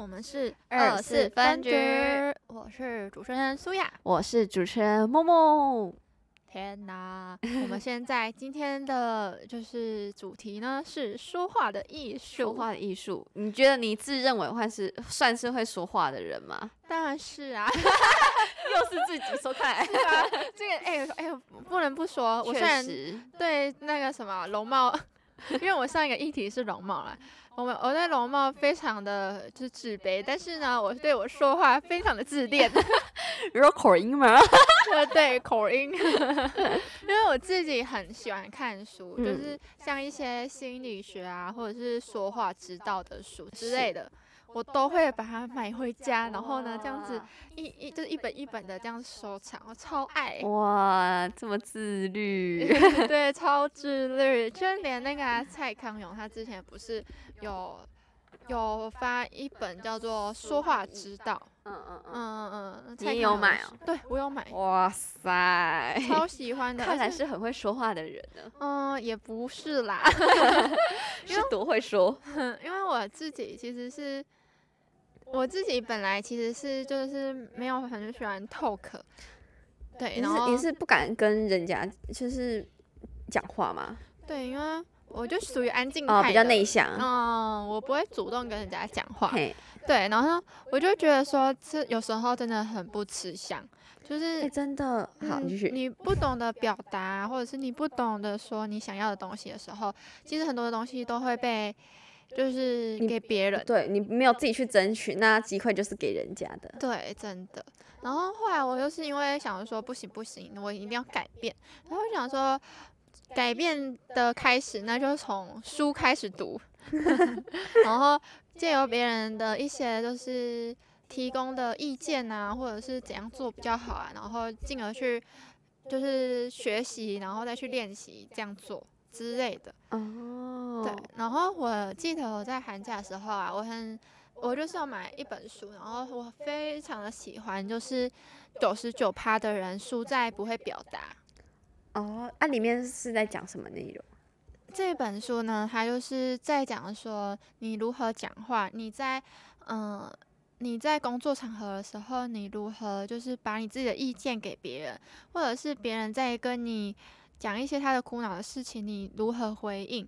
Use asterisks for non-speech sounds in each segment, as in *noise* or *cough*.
我们是二四分局，我是主持人苏亚，我是主持人木木。天哪，我们现在今天的就是主题呢是说话的艺术，说话的艺术。你觉得你自认为算是算是会说话的人吗？当然是啊，*laughs* 又是自己说，*laughs* 看来这个哎哎、欸欸，不能不说，我虽然对那个什么容貌，*laughs* 因为我上一个议题是容貌啦。我们我对容貌非常的就是自卑，但是呢，我对我说话非常的自恋。*laughs* 有口音吗？对对，口音。*laughs* 因为我自己很喜欢看书，嗯、就是像一些心理学啊，或者是说话之道的书之类的。我都会把它买回家，然后呢，这样子一一就是一本一本的这样收藏，我超爱。哇，这么自律。*laughs* 对，超自律，就 *laughs* 连那个、啊、蔡康永，他之前不是有有发一本叫做《说话之道》。嗯嗯嗯嗯嗯。你有买哦？对，我有买。哇塞，超喜欢的。看来是很会说话的人呢。嗯，也不是啦。*laughs* 是多会说？因为我自己其实是。我自己本来其实是就是没有很喜欢 talk，对，然后你是不敢跟人家就是讲话吗？对，因为我就属于安静派、哦、比较内向。嗯，我不会主动跟人家讲话。对，然后我就觉得说，这有时候真的很不吃香，就是、欸、真的好，继续、嗯。你不懂得表达，或者是你不懂得说你想要的东西的时候，其实很多的东西都会被。就是给别人，你对你没有自己去争取，那机会就是给人家的。对，真的。然后后来我又是因为想说不行不行，我一定要改变。然后我想说改变的开始，那就从书开始读，*laughs* *laughs* 然后借由别人的一些就是提供的意见啊，或者是怎样做比较好啊，然后进而去就是学习，然后再去练习这样做。之类的哦，对，然后我记得我在寒假的时候啊，我很，我就是要买一本书，然后我非常的喜欢，就是九十九趴的人输在不会表达。哦，那、啊、里面是在讲什么内容？这本书呢，它就是在讲说你如何讲话，你在嗯、呃，你在工作场合的时候，你如何就是把你自己的意见给别人，或者是别人在跟你。讲一些他的苦恼的事情，你如何回应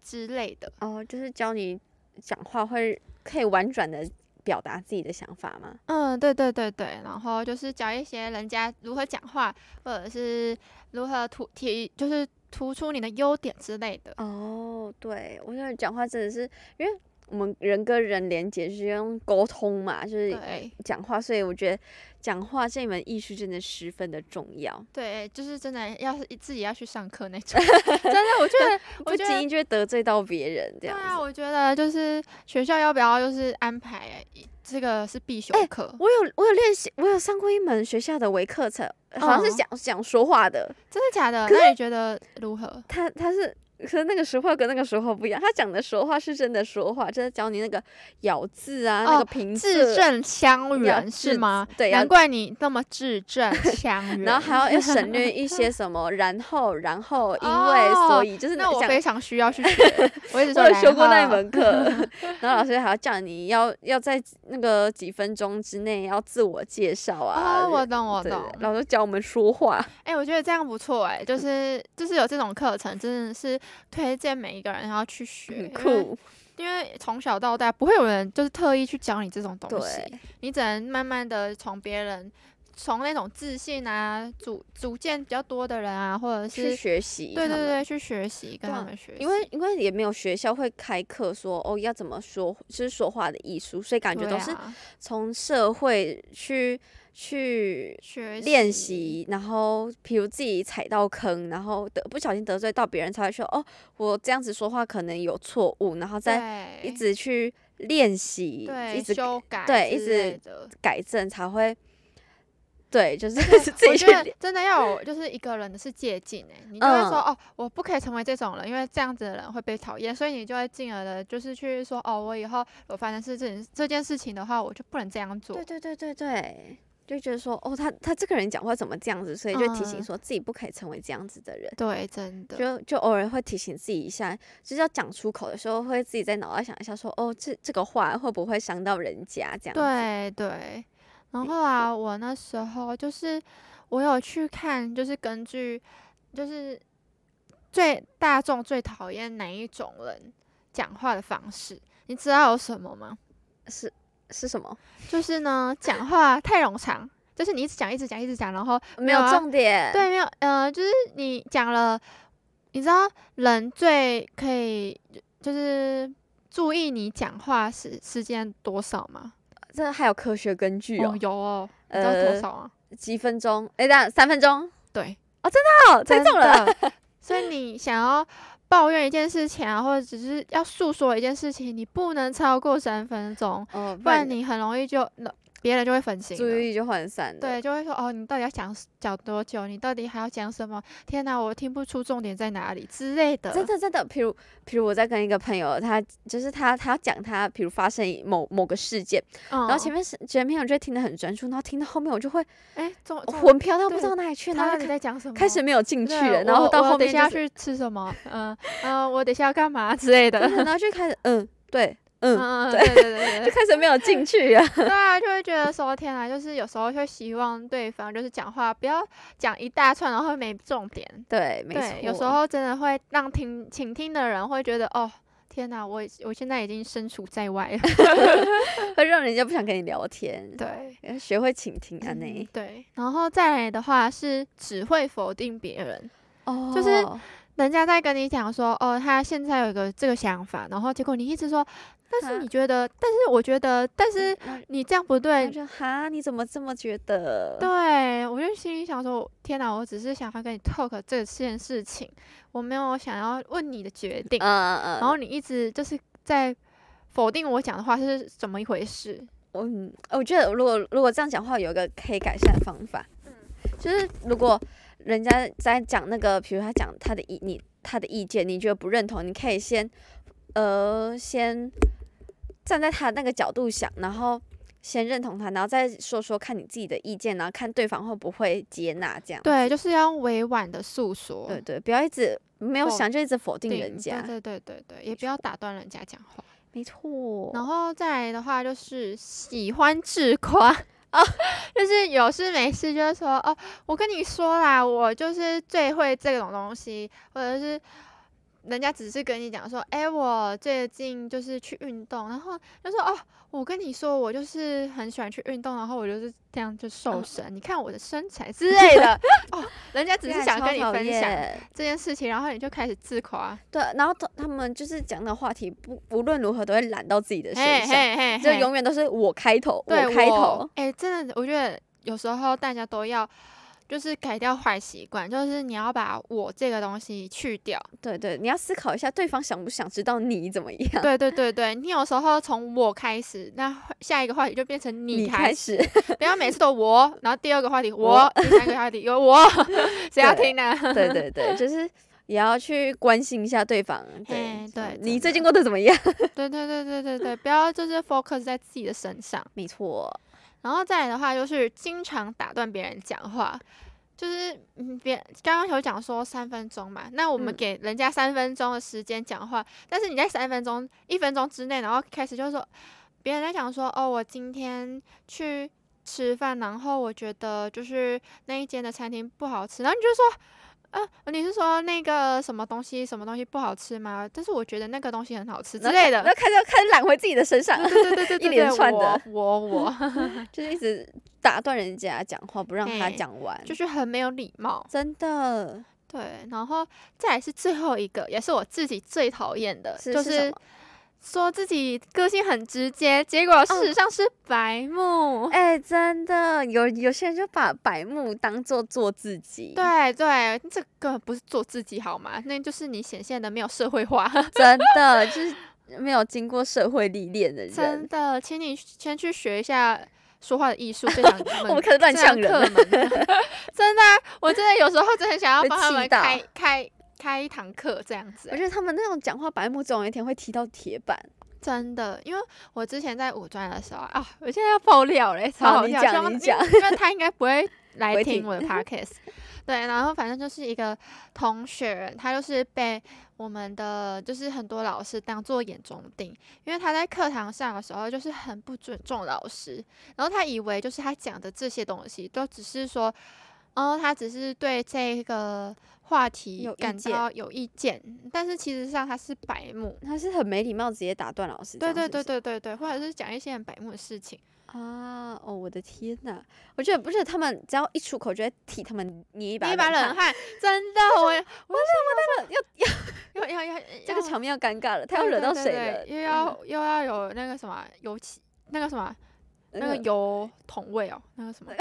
之类的哦，就是教你讲话会可以婉转的表达自己的想法吗？嗯，对对对对，然后就是教一些人家如何讲话，或者是如何突提，就是突出你的优点之类的。哦，对，我觉得讲话真的是因为。我们人跟人连接是用沟通嘛，就是讲话，所以我觉得讲话这门艺术真的十分的重要。对，就是真的要是自己要去上课那种，*laughs* 真的，我觉得不经意就会得罪到别人这样。对啊，我觉得就是学校要不要就是安排这个是必修课。欸，我有我有练习，我有上过一门学校的微课程，好像是讲讲、嗯、说话的，真的假的？那你觉得如何？他他是。可是那个时候跟那个时候不一样，他讲的说话是真的说话，就是教你那个咬字啊，哦、那个平字正腔圆是吗？对，难怪你那么字正 *laughs* 腔圆。然后还要要省略一些 *laughs* 什么，然后然后因为、哦、所以就是那我非常需要去 *laughs* 学。我一直说我有修过那一门课，然后老师还要叫你要要在那个几分钟之内要自我介绍啊。哦，我懂我懂。老师教我们说话。哎、欸，我觉得这样不错哎，就是就是有这种课程，真的是。推荐每一个人要去学，很酷，因为从小到大不会有人就是特意去教你这种东西，你只能慢慢的从别人，从那种自信啊、主主见比较多的人啊，或者是去学习，对对对，去学习跟他们学习，因为因为也没有学校会开课说哦要怎么说，就是说话的艺术，所以感觉都是从社会去。去练习，然后比如自己踩到坑，然后得不小心得罪到别人，才会说哦，我这样子说话可能有错误，然后再一直去练习，对，一直修改，对，一直改正才会，对，就是 *laughs* 我觉得真的要有就是一个人的是借镜哎，你就会说、嗯、哦，我不可以成为这种人，因为这样子的人会被讨厌，所以你就会进而的就是去说哦，我以后我发生事情这件事情的话，我就不能这样做，对对对对对。就觉得说，哦，他他这个人讲话怎么这样子，所以就提醒说自己不可以成为这样子的人。嗯、对，真的。就就偶尔会提醒自己一下，就是要讲出口的时候，会自己在脑袋想一下说，哦，这这个话会不会伤到人家这样子。对对。然后啊，我那时候就是我有去看，就是根据就是最大众最讨厌哪一种人讲话的方式，你知道有什么吗？是。是什么？就是呢，讲话太冗长，就是你一直讲，一直讲，一直讲，然后没有重点。对，没有，呃，就是你讲了，你知道人最可以就是注意你讲话时时间多少吗？这还有科学根据哦。哦有哦，你知道多少啊？呃、几分钟？哎，等下三分钟。对，哦，真的哦，猜中了。所以你想要抱怨一件事情啊，或者只是要诉说一件事情，你不能超过三分钟，哦，不然你很容易就别人就会分心，注意力就涣散。对，就会说哦，你到底要讲讲多久？你到底还要讲什么？天哪，我听不出重点在哪里之类的。真的真的，比如比如我在跟一个朋友，他就是他他要讲他，比如发生某某个事件，嗯、然后前面是前面我就听得很专注，然后听到后面我就会哎，魂飘到不知道哪里去，然后你在讲什么？开始没有进去了，然后到后面、就是、等下要去吃什么？嗯嗯、呃，我等下要干嘛之类的，然后就开始嗯对。嗯，对对对对，*laughs* 就开始没有进去啊。对啊，就会觉得说天啊，就是有时候会希望对方就是讲话不要讲一大串，然后没重点。对，没错。有时候真的会让听倾听的人会觉得哦，天哪，我我现在已经身处在外了，*laughs* 会让人家不想跟你聊天。对，要学会倾听啊，那、嗯、对，然后再来的话是只会否定别人，哦，就是人家在跟你讲说哦，他现在有一个这个想法，然后结果你一直说。但是你觉得？但是我觉得，但是你这样不对。就哈，你怎么这么觉得？对，我就心里想说：天哪，我只是想要跟你 talk 这件事情，我没有想要问你的决定。嗯嗯。然后你一直就是在否定我讲的话是怎么一回事？嗯，我觉得如果如果这样讲话，有一个可以改善的方法。嗯。就是如果人家在讲那个，比如他讲他的意，你他的意见，你觉得不认同，你可以先呃先。站在他那个角度想，然后先认同他，然后再说说看你自己的意见，然后看对方会不会接纳这样。对，就是要委婉的诉说。对对，不要一直没有想就一直否定人家。对对对对，也不要打断人家讲话。没错。然后再来的话就是喜欢自夸哦，*laughs* 就是有事没事就是说哦，我跟你说啦，我就是最会这种东西，或者是。人家只是跟你讲说，哎、欸，我最近就是去运动，然后就说，哦，我跟你说，我就是很喜欢去运动，然后我就是这样就瘦身，嗯、你看我的身材之类的。哦，人家只是想跟你分享这件事情，然后你就开始自夸。对，然后他他们就是讲的话题不无论如何都会揽到自己的身上，就永远都是我开头，我开头。哎、欸，真的，我觉得有时候大家都要。就是改掉坏习惯，就是你要把我这个东西去掉。对对，你要思考一下对方想不想知道你怎么样。对对对对，你有时候从我开始，那下一个话题就变成你开始，开始不要每次都我，然后第二个话题我，我第三个话题有我，*laughs* 谁要听呢？对对对，就是也要去关心一下对方。对对，你最近过得怎么样？*laughs* 对对对对对对，不要就是 focus 在自己的身上。没错。然后再来的话，就是经常打断别人讲话，就是嗯，别刚刚有讲说三分钟嘛，那我们给人家三分钟的时间讲话，嗯、但是你在三分钟、一分钟之内，然后开始就是说，别人在讲说，哦，我今天去吃饭，然后我觉得就是那一间的餐厅不好吃，然后你就说。啊，你是说那个什么东西什么东西不好吃吗？但是我觉得那个东西很好吃之类的。那开始开始揽回自己的身上，对对对对对，对，一连串的我我，我 *laughs* 就是一直打断人家讲话，不让他讲完，就是很没有礼貌，真的。对，然后再来是最后一个，也是我自己最讨厌的，是就是。是说自己个性很直接，结果事实上是白目。哎、真的有有些人就把白目当做做自己。对对，这个不是做自己好吗？那就是你显现的没有社会化。*laughs* 真的就是没有经过社会历练的人。真的，请你先去学一下说话的艺术。这样 *laughs* 我们可是乱呛人。*laughs* 真的，我真的有时候真的很想要帮他们开开。开一堂课这样子，我觉得他们那种讲话白目总有一天会踢到铁板。真的，因为我之前在五专的时候啊，我现在要爆料嘞，超好笑，你讲，因为他应该不会来听我的 podcast。*laughs* 对，然后反正就是一个同学，他就是被我们的就是很多老师当做眼中钉，因为他在课堂上的时候就是很不尊重老师，然后他以为就是他讲的这些东西都只是说，哦，他只是对这个话题感到有意见，但是其实上他是白目，他是很没礼貌，直接打断老师。对对对对对对，或者是讲一些很白目的事情。啊哦，我的天呐！我觉得不是他们只要一出口就会替他们捏一把一把冷汗，真的，我我我我 *laughs* 要要要要要这个场面要尴尬了，他要惹到谁了？又要又要有那个什么油漆，那个什么那个油桶味哦，那个什么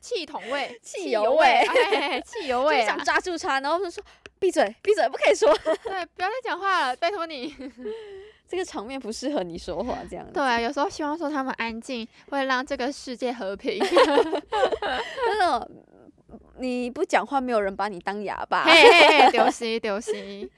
气桶味、*laughs* *laughs* 汽油味、汽油味，想抓住他，然后就说闭嘴闭嘴，不可以说，*laughs* 对，不要再讲话了，拜托你。这个场面不适合你说话，这样子。对啊，有时候希望说他们安静，会让这个世界和平。那种你不讲话，没有人把你当哑巴。嘿嘿嘿，丢西丢西，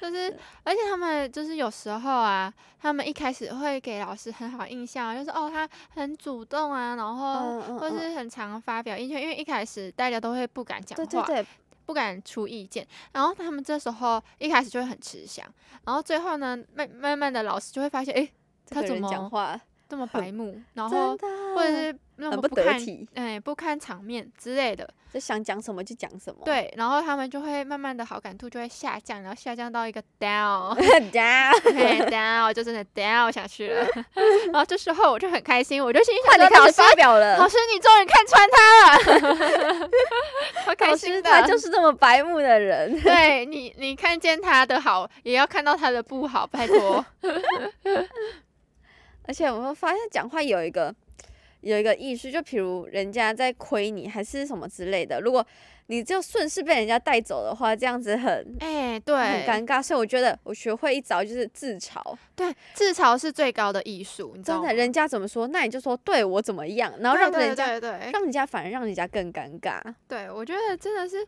就是，而且他们就是有时候啊，他们一开始会给老师很好印象，就是哦，他很主动啊，然后或是很常发表意见，因为一开始大家都会不敢讲话。对对对。不敢出意见，然后他们这时候一开始就会很吃香，然后最后呢，慢慢慢的老师就会发现，哎，他怎么讲话这么白目，然后或者是那么不看，哎，不看场面之类的，就想讲什么就讲什么。对，然后他们就会慢慢的好感度就会下降，然后下降到一个 *laughs* down，down，down，*laughs* 就真的 down 下去了。然后这时候我就很开心，我就心想你，老师发表了，老师你终于看穿他了，好 *laughs* 开心的，他就是这么白目的人。对你，你看见他的好，也要看到他的不好，拜托。而且我们发现讲话有一个有一个艺术，就比如人家在亏你还是什么之类的，如果你就顺势被人家带走的话，这样子很哎、欸、对，很尴尬。所以我觉得我学会一招就是自嘲，对，自嘲是最高的艺术，你知道吗？真的，人家怎么说，那你就说对我怎么样，然后让人家让人家反而让人家更尴尬。对，我觉得真的是，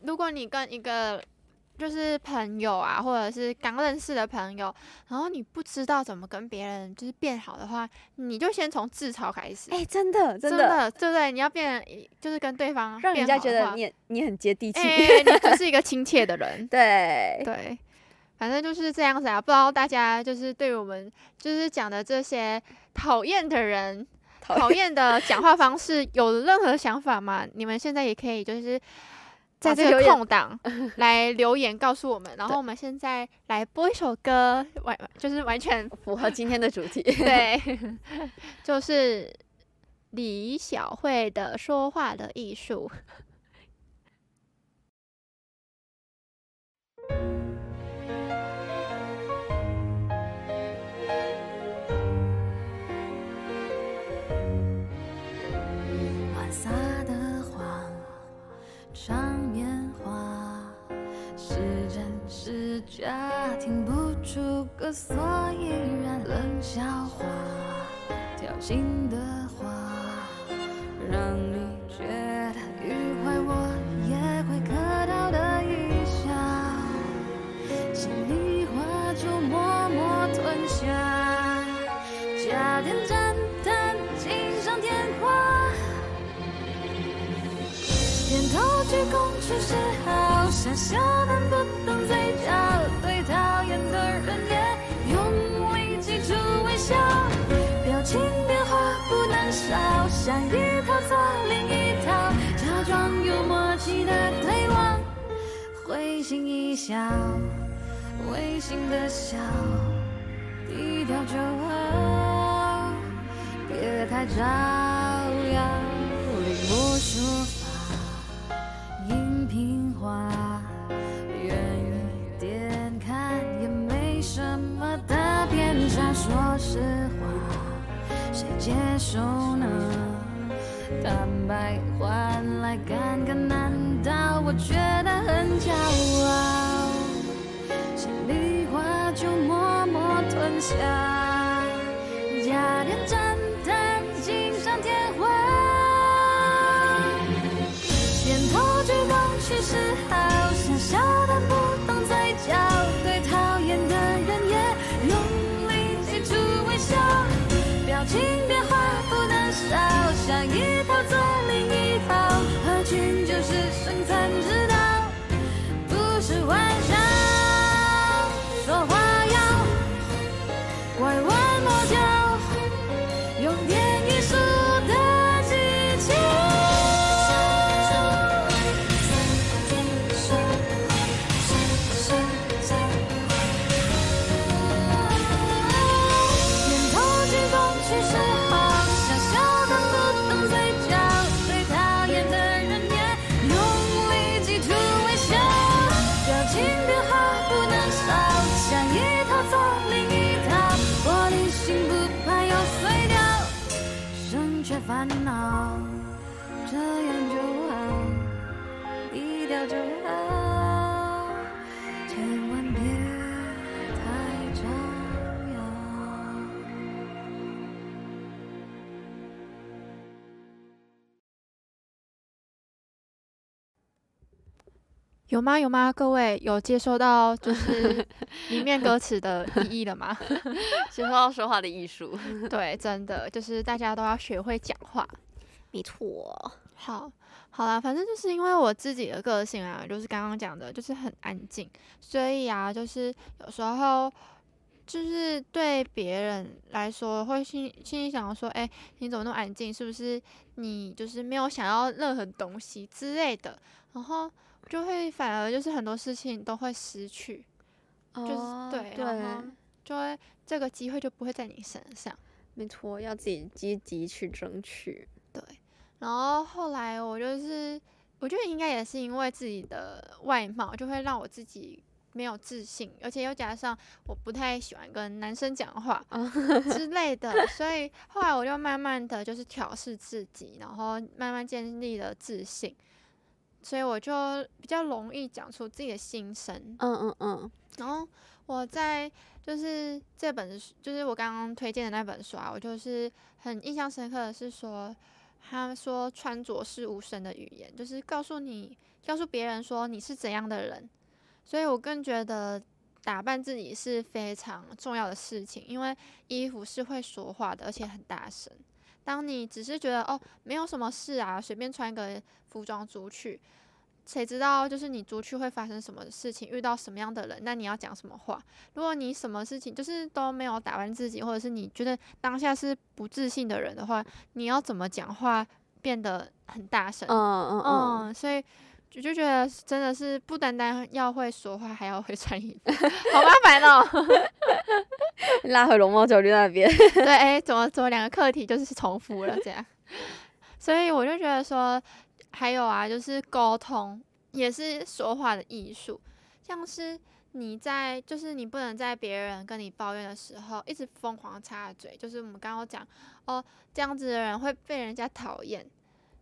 如果你跟一个。就是朋友啊，或者是刚认识的朋友，然后你不知道怎么跟别人就是变好的话，你就先从自嘲开始。哎、欸，真的，真的，对不对？你要变，就是跟对方让人家觉得你你很接地气，欸、*laughs* 你就是一个亲切的人。*laughs* 对对，反正就是这样子啊。不知道大家就是对我们就是讲的这些讨厌的人、讨厌的讲话方式有任何想法吗？你们现在也可以就是。在这个空档 *laughs* 来留言告诉我们，然后我们现在来播一首歌，完就是完全 *laughs* 符合今天的主题，*laughs* 对，就是李小慧的说话的艺术。假听不出个所以然，冷笑话，挑衅的话，让你觉都头鞠躬去示好，傻笑能不能嘴角，对讨厌的人也用力记住微笑，表情变化不能少，想一套做另一套，假装有默契的对望，会心一笑，违心的笑，低调就好，别太张。接受呢？坦白换来尴尬，难道我觉得很骄傲？心里话就默默吞下，这样就好，低调就好，千万别太招摇。有吗？有吗？各位有接收到就是里面歌词的意义了吗？接收到说话的艺术。*laughs* 对，真的就是大家都要学会讲话。没错。好，好啦，反正就是因为我自己的个性啊，就是刚刚讲的，就是很安静，所以啊，就是有时候就是对别人来说会心心里想说，哎、欸，你怎么那么安静？是不是你就是没有想要任何东西之类的？然后。就会反而就是很多事情都会失去，哦、就是对，对，然后就会这个机会就不会在你身上。没错，要自己积极去争取。对，然后后来我就是，我觉得应该也是因为自己的外貌，就会让我自己没有自信，而且又加上我不太喜欢跟男生讲话之 *laughs* 类的，所以后来我就慢慢的就是调试自己，然后慢慢建立了自信。所以我就比较容易讲出自己的心声，嗯嗯嗯。然后我在就是这本就是我刚刚推荐的那本书啊，我就是很印象深刻的是说，他说穿着是无声的语言，就是告诉你，告诉别人说你是怎样的人。所以我更觉得打扮自己是非常重要的事情，因为衣服是会说话的，而且很大声。当你只是觉得哦，没有什么事啊，随便穿个服装出去，谁知道就是你出去会发生什么事情，遇到什么样的人，那你要讲什么话？如果你什么事情就是都没有打扮自己，或者是你觉得当下是不自信的人的话，你要怎么讲话变得很大声？嗯嗯嗯，嗯，所以。我就觉得真的是不单单要会说话，还要会穿衣服，好麻烦哦。*laughs* 拉回龙猫焦虑那边。对，哎、欸，怎么怎么两个课题就是重复了这样？所以我就觉得说，还有啊，就是沟通也是说话的艺术，像是你在，就是你不能在别人跟你抱怨的时候一直疯狂插嘴，就是我们刚刚讲哦，这样子的人会被人家讨厌。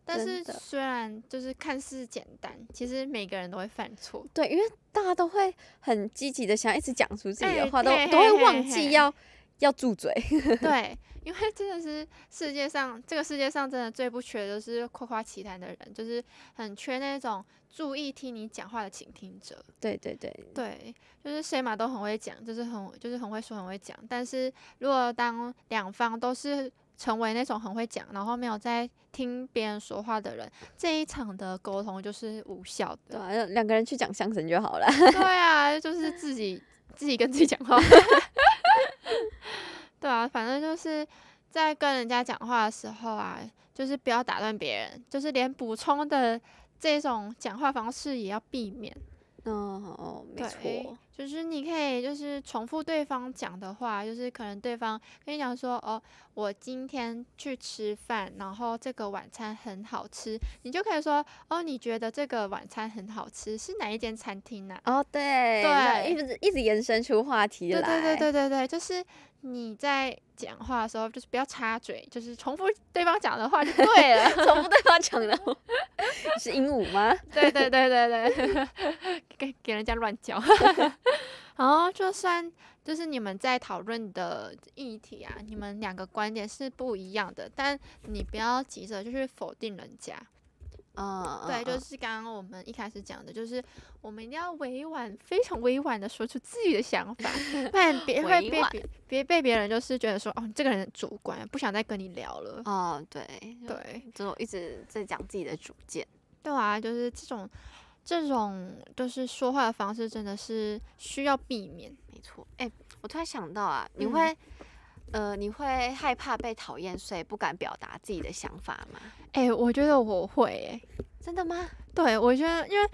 但是虽然就是看似简单，其实每个人都会犯错。对，因为大家都会很积极的想一直讲出自己的话，欸、都都会忘记要要住嘴。*laughs* 对，因为真的是世界上这个世界上真的最不缺的就是夸夸其谈的人，就是很缺那种注意听你讲话的倾听者。对对对对，就是谁嘛都很会讲，就是很就是很会说很会讲。但是如果当两方都是成为那种很会讲，然后没有在听别人说话的人，这一场的沟通就是无效的。对啊，两个人去讲相声就好了。*laughs* 对啊，就是自己自己跟自己讲话。对啊，反正就是在跟人家讲话的时候啊，就是不要打断别人，就是连补充的这种讲话方式也要避免。哦，没错，就是你可以就是重复对方讲的话，就是可能对方跟你讲说，哦，我今天去吃饭，然后这个晚餐很好吃，你就可以说，哦，你觉得这个晚餐很好吃，是哪一间餐厅呢？哦，对，对，一直一直延伸出话题来，对对对对对，就是。你在讲话的时候，就是不要插嘴，就是重复对方讲的话就 *laughs* 对了。重复对方讲的话，是鹦鹉吗？*laughs* 对对对对对，给给人家乱叫。*laughs* 然后就算就是你们在讨论的议题啊，你们两个观点是不一样的，但你不要急着就是否定人家。嗯，对，就是刚刚我们一开始讲的，就是我们一定要委婉，非常委婉的说出自己的想法，*laughs* 不然别会被别别被别人就是觉得说，哦，你这个人主观，不想再跟你聊了。哦，对对，就一直在讲自己的主见。对啊，就是这种这种就是说话的方式，真的是需要避免。没错。哎，我突然想到啊，你会。嗯呃，你会害怕被讨厌，所以不敢表达自己的想法吗？哎、欸，我觉得我会、欸，哎，真的吗？对，我觉得，因为，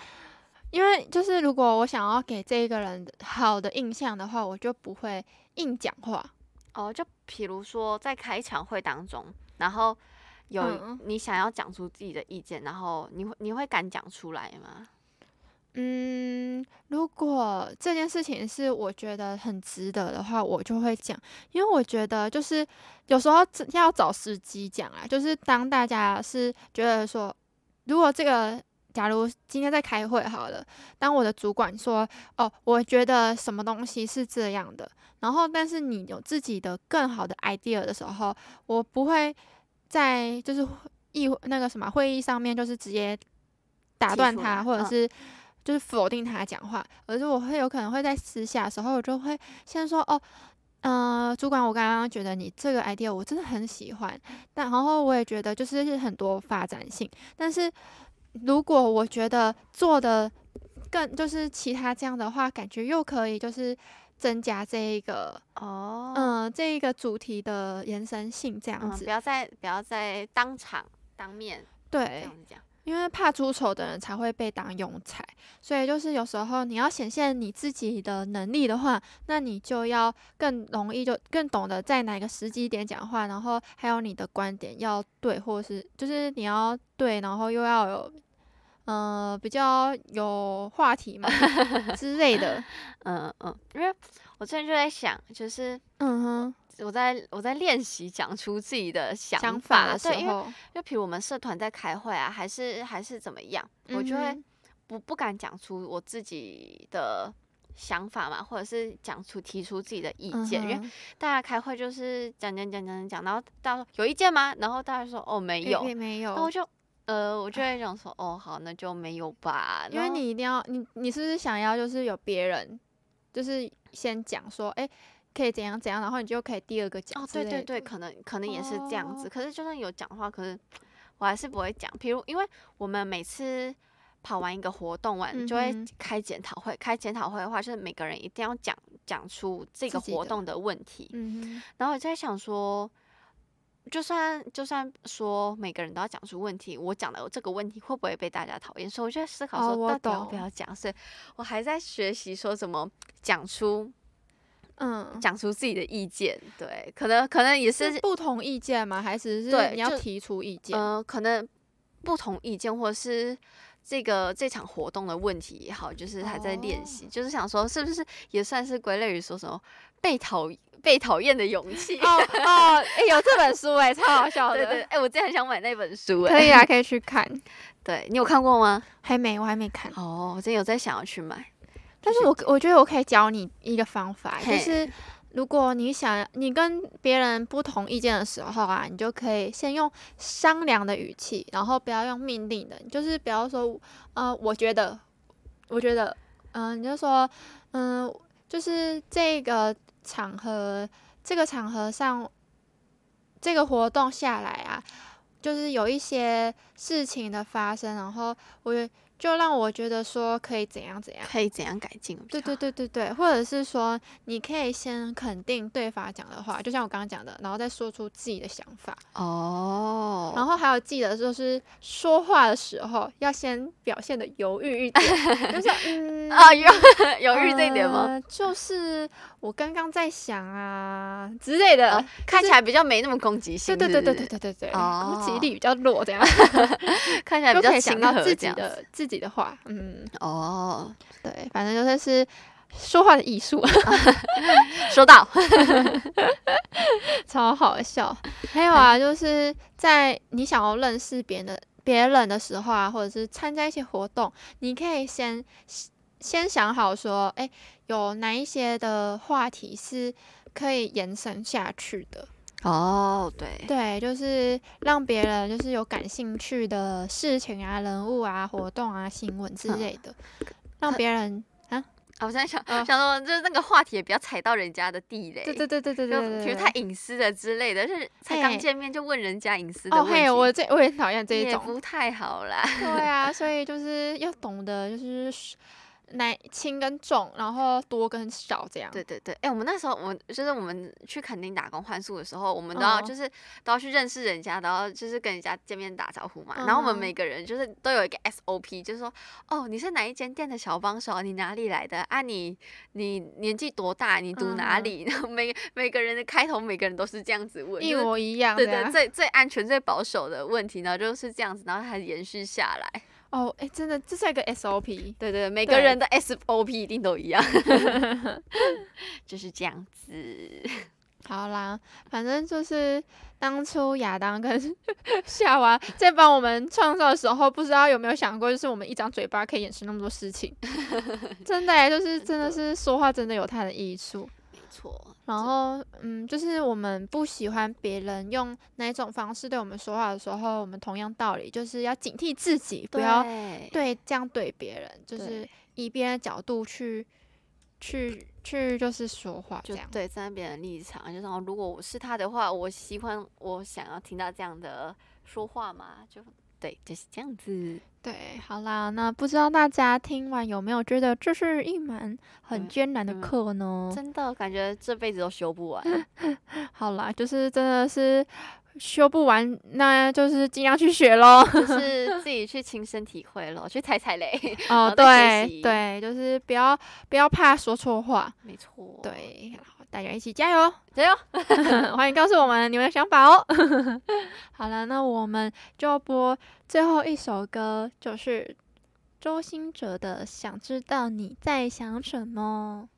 因为就是如果我想要给这一个人好的印象的话，我就不会硬讲话。哦，就比如说在开场会当中，然后有你想要讲出自己的意见，嗯、然后你会你会敢讲出来吗？嗯，如果这件事情是我觉得很值得的话，我就会讲，因为我觉得就是有时候要找时机讲啊，就是当大家是觉得说，如果这个假如今天在开会好了，当我的主管说，哦，我觉得什么东西是这样的，然后但是你有自己的更好的 idea 的时候，我不会在就是议那个什么会议上面就是直接打断他，或者是。嗯就是否定他讲话，而是我会有可能会在私下的时候，我就会先说哦，嗯、呃，主管，我刚刚觉得你这个 idea 我真的很喜欢，但然后我也觉得就是很多发展性，但是如果我觉得做的更就是其他这样的话，感觉又可以就是增加这一个哦，嗯、呃，这一个主题的延伸性这样子，嗯、不要再不要再当场当面对这样子讲。因为怕出丑的人才会被当庸才，所以就是有时候你要显现你自己的能力的话，那你就要更容易就更懂得在哪个时机点讲话，然后还有你的观点要对，或是就是你要对，然后又要有，呃，比较有话题嘛 *laughs* 之类的，嗯嗯，因为我最近就在想，就是嗯哼。我在我在练习讲出自己的想法，想法的。时候，对，因为就比如我们社团在开会啊，还是还是怎么样，嗯、我就会不不敢讲出我自己的想法嘛，或者是讲出提出自己的意见，嗯、因为大家开会就是讲讲讲讲讲，然后大家说有意见吗？然后大家说哦没有，没。有，然后我就呃我就会想说哦好，那就没有吧，因为你一定要你你是不是想要就是有别人就是先讲说哎。欸可以怎样怎样，然后你就可以第二个讲。哦，对对对，可能可能也是这样子。哦、可是就算有讲的话，可是我还是不会讲。比如，因为我们每次跑完一个活动完，就会开检讨会。嗯、开检讨会的话，就是每个人一定要讲讲出这个活动的问题。嗯、然后我在想说，就算就算说每个人都要讲出问题，我讲的这个问题会不会被大家讨厌？所以我就在思考说，到底要不要讲？所以我还在学习说怎么讲出。嗯，讲出自己的意见，对，可能可能也是，是不同意见吗？还是是你要提出意见？嗯、呃，可能不同意见，或是这个这场活动的问题也好，就是还在练习，哦、就是想说是不是也算是归类于说什么被讨被讨厌的勇气？哦哦，哎、*laughs* 欸，有这本书哎、欸，超好笑的，对，对对，哎、欸，我真的很想买那本书哎、欸，可以啊，可以去看，*laughs* 对你有看过吗？还没，我还没看。哦，我真有在想要去买。但是我我觉得我可以教你一个方法，就是如果你想你跟别人不同意见的时候啊，你就可以先用商量的语气，然后不要用命令的，就是不要说，呃，我觉得，我觉得，嗯、呃，你就说，嗯、呃，就是这个场合，这个场合上，这个活动下来啊，就是有一些事情的发生，然后我。就让我觉得说可以怎样怎样，可以怎样改进。对对对对对，或者是说你可以先肯定对方讲的话，就像我刚刚讲的，然后再说出自己的想法。哦。然后还有记得就是说话的时候要先表现的犹豫一点，就是 *laughs* 嗯 *laughs* 啊犹犹豫这一点吗？呃、就是我刚刚在想啊之类的，呃、看起来比较没那么攻击性。对对对对对对对对，攻击力比较弱这样，*laughs* 看起来比较想到自己的自。己的话，嗯，哦，对，反正就是是 *laughs* 说话的艺术，*laughs* 说到 *laughs* 超好笑。还有啊，就是在你想要认识别人的别人的时候啊，或者是参加一些活动，你可以先先想好说，哎，有哪一些的话题是可以延伸下去的。哦，对对，就是让别人就是有感兴趣的事情啊、人物啊、活动啊、新闻之类的，让别人。啊、我现在想、哦、想说，就是那个话题也不要踩到人家的地雷，对对对对对对，比如太隐私的之类的，就是才刚见面就问人家隐私的问题。哦嘿，我这我也讨厌这一种，也不太好啦。对啊，*laughs* 所以就是要懂得就是。奶轻跟重，然后多跟少这样。对对对，哎、欸，我们那时候，我就是我们去垦丁打工换宿的时候，我们都要就是、哦、都要去认识人家，然后就是跟人家见面打招呼嘛。嗯、然后我们每个人就是都有一个 SOP，就是说，哦，你是哪一间店的小帮手？你哪里来的？啊你，你你年纪多大？你读哪里？嗯、*laughs* 然后每每个人的开头，每个人都是这样子问，一模一样。对对，最最安全、最保守的问题，然后就是这样子，然后还延续下来。哦，哎、欸，真的，这是一个 SOP，对对对，每个人的 SOP 一定都一样，*laughs* *laughs* 就是这样子。*laughs* 好啦，反正就是当初亚当跟夏娃在帮我们创造的时候，不知道有没有想过，就是我们一张嘴巴可以掩饰那么多事情。真的，就是真的是说话真的有它的益处。错，然后嗯，就是我们不喜欢别人用哪种方式对我们说话的时候，我们同样道理就是要警惕自己，不要对这样对别人，就是以别人的角度去去去就是说话，这样对站在别人立场，就是如果我是他的话，我喜欢我想要听到这样的说话嘛，就。对，就是这样子。对，好啦，那不知道大家听完有没有觉得这是一门很艰难的课呢？嗯嗯、真的感觉这辈子都修不完。*laughs* 好啦，就是真的是修不完，那就是尽量去学喽，就是 *laughs* 自己去亲身体会喽，去踩踩雷。哦，对对，就是不要不要怕说错话。没错。对。大家一起加油，加油！*laughs* *laughs* 欢迎告诉我们你们的想法哦。*laughs* 好了，那我们就播最后一首歌，就是周兴哲的《想知道你在想什么》。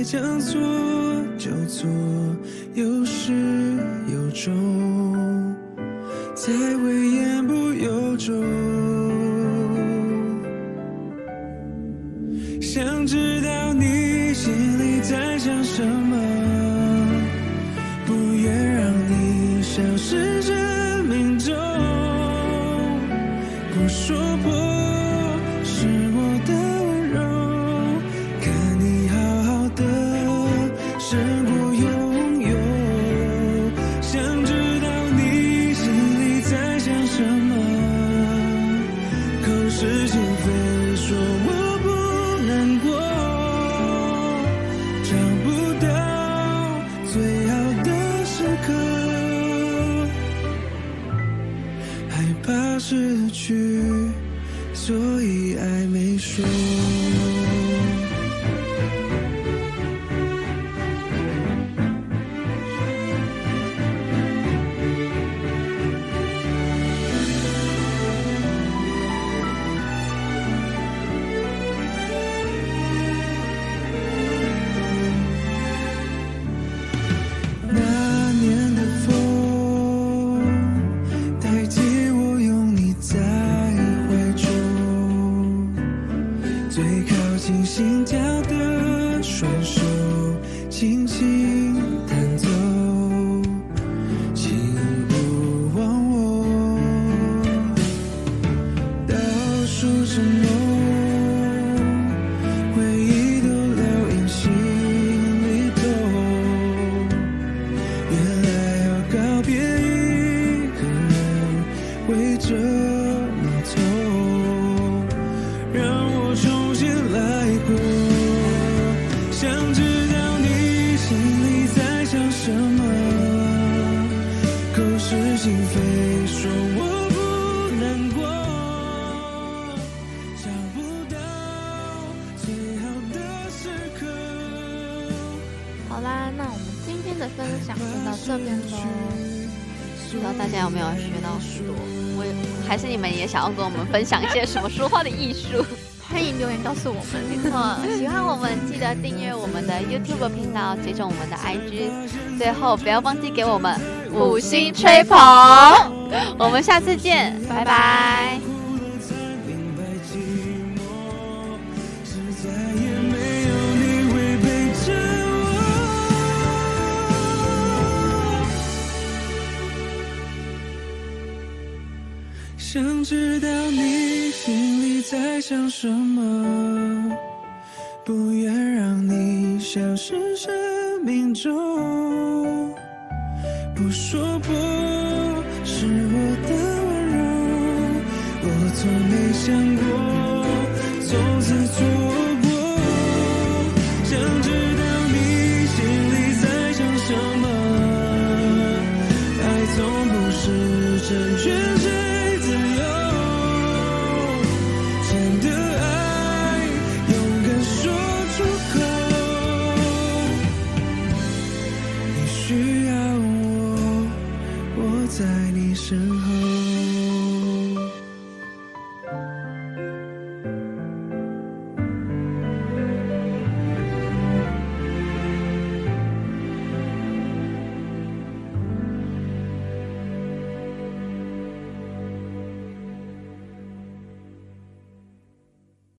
该将错就错，有始有终，在 you. 心扉说我不难过，找不到最好的时刻。好啦，那我们今天的分享就到这边喽。不知道大家有没有学到许多？我还是你们也想要跟我们分享一些什么说话的艺术？欢迎留言告诉我们。没错，喜欢我们记得订阅我们的 YouTube 频道，追踪我们的 IG。最后不要忘记给我们五星吹捧。我们下次见，拜拜。想知道你心里在想什么，不愿让你消失生命中。不说不